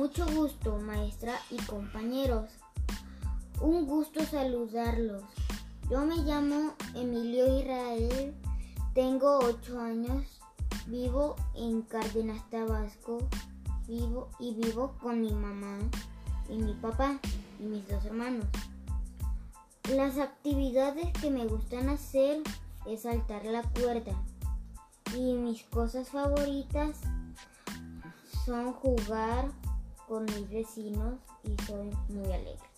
Mucho gusto, maestra y compañeros. Un gusto saludarlos. Yo me llamo Emilio Israel, tengo 8 años, vivo en Cárdenas, Tabasco, vivo y vivo con mi mamá y mi papá y mis dos hermanos. Las actividades que me gustan hacer es saltar la cuerda y mis cosas favoritas son jugar con mis vecinos y soy muy alegre.